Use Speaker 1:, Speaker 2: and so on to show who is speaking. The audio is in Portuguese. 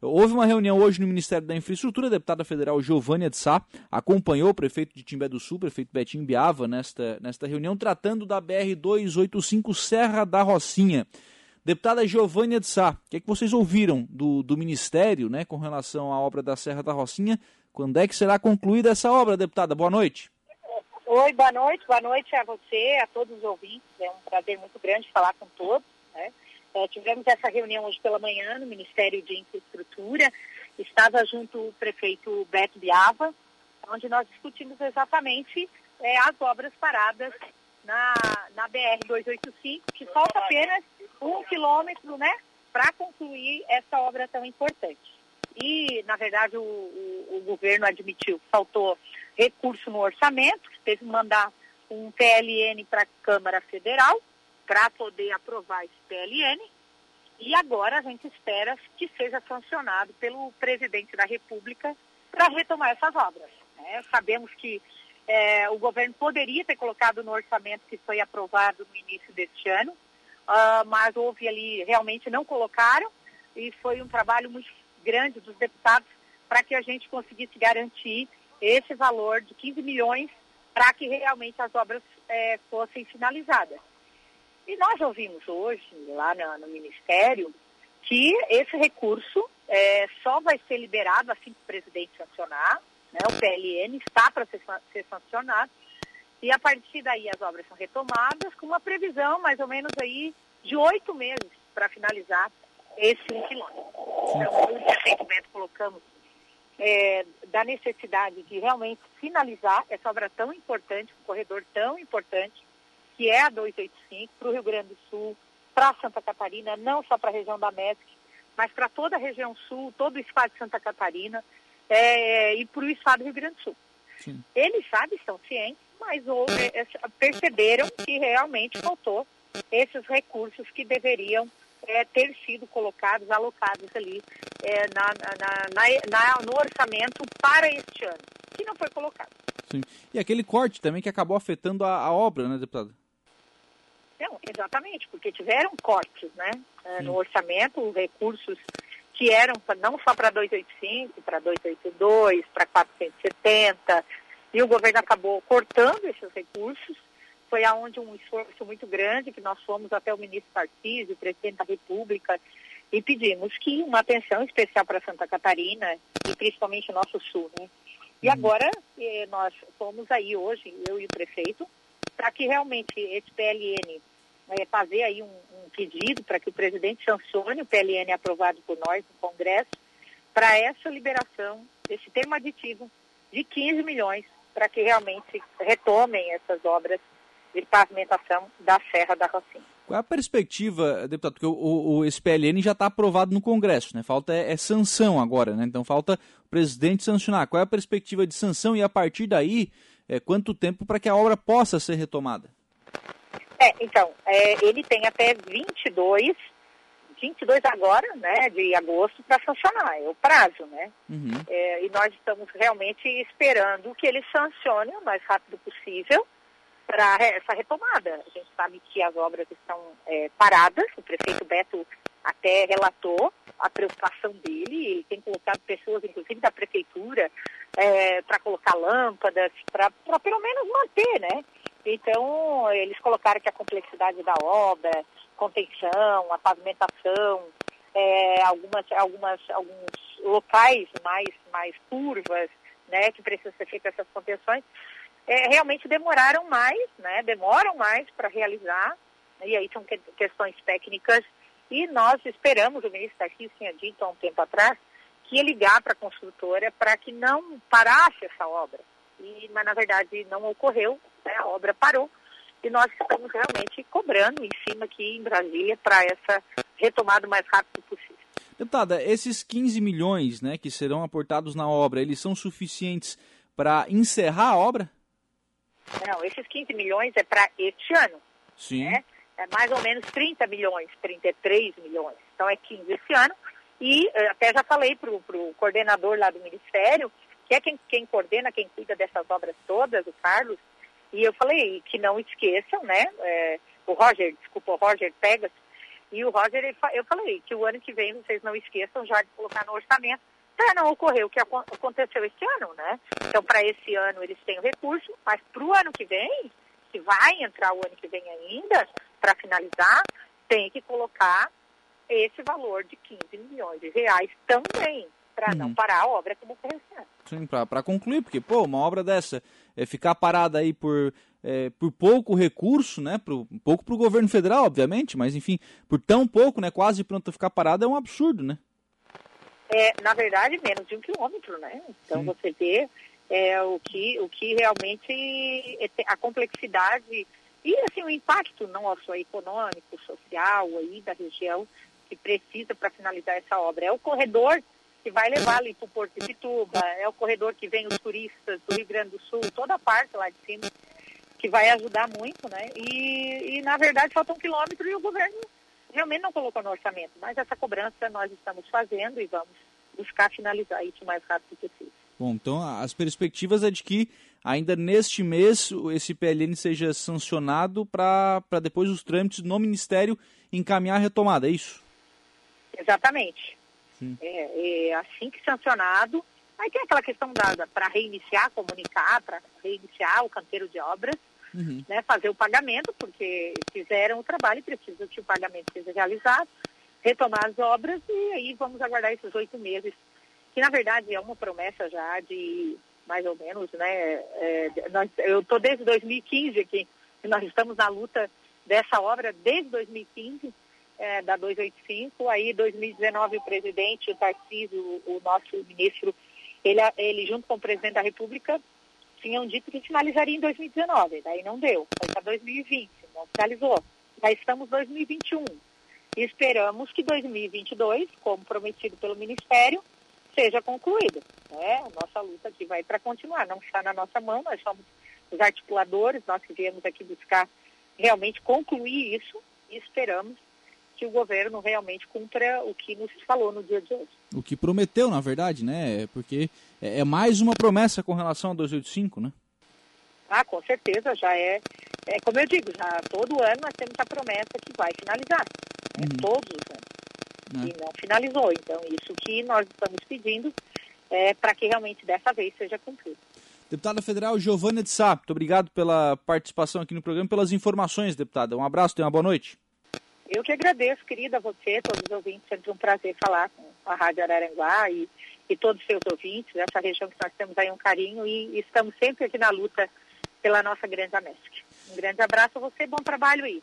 Speaker 1: Houve uma reunião hoje no Ministério da Infraestrutura, a deputada federal Giovânia de Sá acompanhou o prefeito de Timbé do Sul, prefeito Betinho Biava, nesta, nesta reunião, tratando da BR-285 Serra da Rocinha. Deputada Giovânia de Sá, o que, é que vocês ouviram do, do Ministério né, com relação à obra da Serra da Rocinha? Quando é que será concluída essa obra, deputada? Boa noite.
Speaker 2: Oi, boa noite, boa noite a você, a todos os ouvintes. É um prazer muito grande falar com todos. Né? É, tivemos essa reunião hoje pela manhã no Ministério de Infraestrutura. Estava junto o prefeito Beto Biava, onde nós discutimos exatamente é, as obras paradas na, na BR-285, que falta apenas um quilômetro né, para concluir essa obra tão importante. E, na verdade, o, o, o governo admitiu que faltou recurso no orçamento, teve que mandar um PLN para a Câmara Federal para poder aprovar esse PLN. E agora a gente espera que seja sancionado pelo presidente da República para retomar essas obras. Né? Sabemos que é, o governo poderia ter colocado no orçamento que foi aprovado no início deste ano, uh, mas houve ali, realmente não colocaram, e foi um trabalho muito grande dos deputados para que a gente conseguisse garantir esse valor de 15 milhões para que realmente as obras é, fossem finalizadas. E nós ouvimos hoje, lá no, no Ministério, que esse recurso é, só vai ser liberado assim que o presidente sancionar, né, o PLN está para ser, ser sancionado, e a partir daí as obras são retomadas com uma previsão mais ou menos aí de oito meses para finalizar esse um quilômetro. Então, recentemente colocamos é, da necessidade de realmente finalizar essa obra tão importante, um corredor tão importante, que é a 285, para o Rio Grande do Sul, para Santa Catarina, não só para a região da MESC, mas para toda a região sul, todo o estado de Santa Catarina é, e para o estado do Rio Grande do Sul. Sim. Eles sabem, estão cientes, mas é, perceberam que realmente faltou esses recursos que deveriam é, ter sido colocados, alocados ali é, na, na, na, no orçamento para este ano, que não foi colocado.
Speaker 1: Sim. E aquele corte também que acabou afetando a, a obra, né, deputada?
Speaker 2: Não, exatamente, porque tiveram cortes né, é, no orçamento, recursos que eram não só para 285, para 282, para 470, e o governo acabou cortando esses recursos foi aonde um esforço muito grande que nós fomos até o ministro Tarcísio, o presidente da República, e pedimos que uma atenção especial para Santa Catarina e principalmente o nosso sul, né? E uhum. agora eh, nós fomos aí hoje, eu e o prefeito, para que realmente esse PLN eh, fazer aí um, um pedido para que o presidente sancione o PLN aprovado por nós no Congresso para essa liberação desse termo aditivo de 15 milhões para que realmente retomem essas obras de pavimentação da Serra da Rocinha.
Speaker 1: Qual é a perspectiva, deputado? Porque o, o esse PLN já está aprovado no Congresso, né? Falta é, é, sanção agora, né? Então falta o presidente sancionar. Qual é a perspectiva de sanção e a partir daí, é, quanto tempo para que a obra possa ser retomada?
Speaker 2: É, então, é, ele tem até 22, 22 agora, né, de agosto, para sancionar, é o prazo, né? Uhum. É, e nós estamos realmente esperando que ele sancione o mais rápido possível para essa retomada. A gente sabe que as obras estão é, paradas, o prefeito Beto até relatou a preocupação dele, ele tem colocado pessoas, inclusive da prefeitura, é, para colocar lâmpadas, para pelo menos manter, né? Então, eles colocaram que a complexidade da obra, contenção, a pavimentação, é, algumas, algumas, alguns locais mais, mais curvas, né, que precisam ser feitas essas contenções, é, realmente demoraram mais, né? Demoram mais para realizar, e aí são que, questões técnicas, e nós esperamos, o ministro Tarcísio tinha dito há um tempo atrás, que ia ligar para a construtora para que não parasse essa obra. E, mas, na verdade, não ocorreu, né? a obra parou, e nós estamos realmente cobrando em cima aqui em Brasília para essa retomada o mais rápido possível.
Speaker 1: Deputada, esses 15 milhões né, que serão aportados na obra, eles são suficientes para encerrar a obra?
Speaker 2: Não, esses 15 milhões é para este ano.
Speaker 1: Sim.
Speaker 2: Né? É mais ou menos 30 milhões, 33 milhões. Então é 15 esse ano. E eh, até já falei para o coordenador lá do Ministério, que é quem, quem coordena, quem cuida dessas obras todas, o Carlos, e eu falei que não esqueçam, né? É, o Roger, desculpa, o Roger Pegas, E o Roger, eu falei que o ano que vem vocês não esqueçam já de colocar no orçamento para não ocorrer o que aconteceu este ano, né? Então, para esse ano eles têm o recurso, mas para o ano que vem, que vai entrar o ano que vem ainda, para finalizar, tem que colocar esse valor de 15 milhões de reais também, para uhum. não parar a obra como ocorreu
Speaker 1: Sim, para concluir, porque, pô, uma obra dessa, é, ficar parada aí por, é, por pouco recurso, né, por, pouco para o governo federal, obviamente, mas enfim, por tão pouco, né, quase pronto a ficar parada, é um absurdo, né?
Speaker 2: É, na verdade, menos de um quilômetro, né? Então Sim. você vê é, o, que, o que realmente é, a complexidade e assim o impacto não só econômico, social aí da região que precisa para finalizar essa obra. É o corredor que vai levar ali para o Porto de Pituba, é o corredor que vem os turistas do Rio Grande do Sul, toda a parte lá de cima, que vai ajudar muito, né? E, e na verdade falta um quilômetro e o governo realmente não colocou no orçamento, mas essa cobrança nós estamos fazendo e vamos buscar finalizar isso o mais rápido possível.
Speaker 1: Bom, então as perspectivas é de que ainda neste mês esse PLN seja sancionado para depois os trâmites no Ministério encaminhar a retomada, é isso?
Speaker 2: Exatamente. É, é, assim que sancionado, aí tem aquela questão da, para reiniciar, comunicar, para reiniciar o canteiro de obras, uhum. né, fazer o pagamento, porque fizeram o trabalho e precisa que o pagamento seja realizado, retomar as obras e aí vamos aguardar esses oito meses, que na verdade é uma promessa já de mais ou menos, né? É, nós, eu estou desde 2015 aqui, nós estamos na luta dessa obra desde 2015 é, da 285, aí 2019 o presidente, o Tarcísio, o, nosso ministro, ele, ele junto com o presidente da República tinham dito que finalizaria em 2019, daí não deu, foi para 2020, não finalizou. Já estamos em 2021 e esperamos que 2022, como prometido pelo Ministério, seja concluído. Né? A nossa luta aqui vai para continuar, não está na nossa mão, nós somos os articuladores, nós que viemos aqui buscar realmente concluir isso e esperamos que o governo realmente cumpra o que nos falou no dia de hoje.
Speaker 1: O que prometeu, na verdade, né? Porque é, é mais uma promessa com relação a 285, né?
Speaker 2: Ah, com certeza, já é, é como eu digo, já todo ano nós temos a promessa que vai finalizar, né? uhum. todos os anos, é. e não finalizou. Então, isso que nós estamos pedindo é para que realmente dessa vez seja cumprido.
Speaker 1: Deputada Federal Giovana de Sá, muito obrigado pela participação aqui no programa, pelas informações, deputada. Um abraço, tenha uma boa noite.
Speaker 2: Eu que agradeço, querida, você, todos os ouvintes, sempre um prazer falar com a Rádio Araranguá e, e todos os seus ouvintes, essa região que nós temos aí um carinho e, estamos sempre aqui na luta pela nossa grande América. Um grande abraço a você, bom trabalho aí.